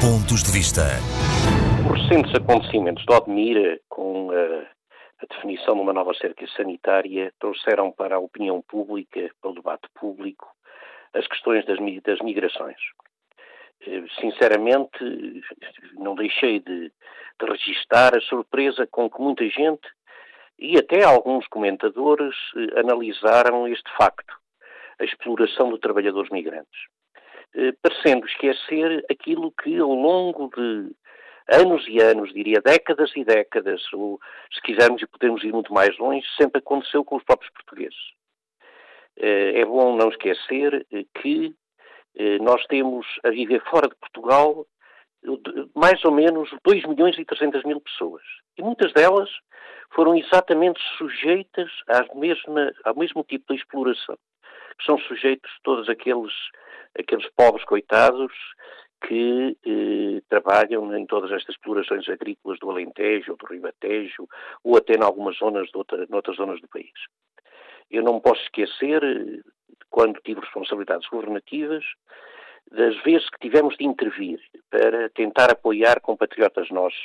Pontos de Vista. Os recentes acontecimentos de Odmira, com a, a, definição de uma nova cerca sanitária, trouxeram para a opinião pública, para o debate público, as questões das, das migrações. Eh, sinceramente, não deixei de, de registar a surpresa com que muita gente e até alguns comentadores eh, analisaram este facto, a exploração de trabalhadores migrantes. Eh, parecendo esquecer aquilo que ao longo de anos e anos, diria décadas e décadas, ou se quisermos e podemos ir muito mais longe, sempre aconteceu com os próprios portugueses. Eh, é bom não esquecer eh, que nós temos a viver fora de Portugal mais ou menos 2 milhões e 300 mil pessoas. E muitas delas foram exatamente sujeitas mesma, ao mesmo tipo de exploração. São sujeitos todos aqueles aqueles pobres coitados que eh, trabalham em todas estas explorações agrícolas do Alentejo, do Ribatejo, ou até em algumas zonas, de outra, noutras zonas do país. Eu não me posso esquecer, quando tive responsabilidades governativas, das vezes que tivemos de intervir para tentar apoiar compatriotas nossos,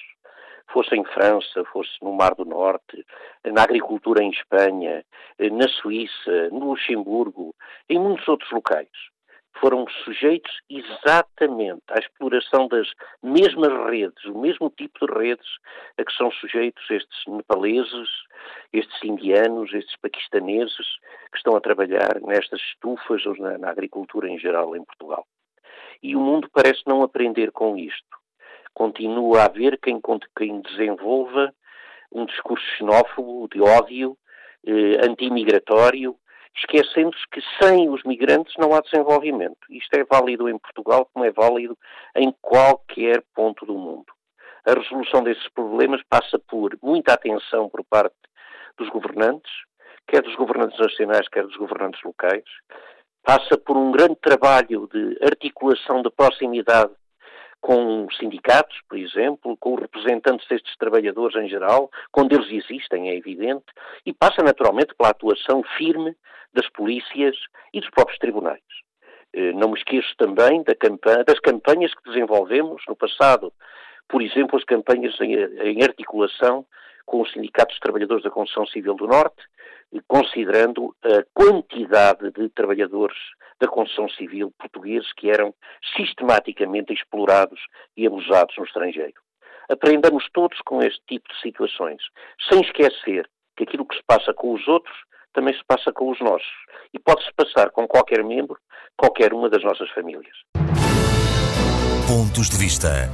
fosse em França, fosse no Mar do Norte, na agricultura em Espanha, na Suíça, no Luxemburgo, em muitos outros locais foram sujeitos exatamente à exploração das mesmas redes, o mesmo tipo de redes a que são sujeitos estes nepaleses, estes indianos, estes paquistaneses que estão a trabalhar nestas estufas ou na, na agricultura em geral em Portugal. E o mundo parece não aprender com isto. Continua a haver quem, quem desenvolva um discurso xenófobo, de ódio, eh, antimigratório, esquecendo-se que sem os migrantes não há desenvolvimento. Isto é válido em Portugal como é válido em qualquer ponto do mundo. A resolução desses problemas passa por muita atenção por parte dos governantes, quer dos governantes nacionais, quer dos governantes locais, passa por um grande trabalho de articulação de proximidade com sindicatos, por exemplo, com os representantes destes trabalhadores em geral, quando eles existem, é evidente, e passa naturalmente pela atuação firme das polícias e dos próprios tribunais. Eh, não me esqueço também das campanhas que desenvolvemos no passado, por exemplo, as campanhas em articulação com os sindicatos de trabalhadores da Construção Civil do Norte, considerando a quantidade de trabalhadores da construção civil portugueses que eram sistematicamente explorados e abusados no estrangeiro. Aprendamos todos com este tipo de situações, sem esquecer que aquilo que se passa com os outros também se passa com os nossos. E pode-se passar com qualquer membro, qualquer uma das nossas famílias. Pontos de vista.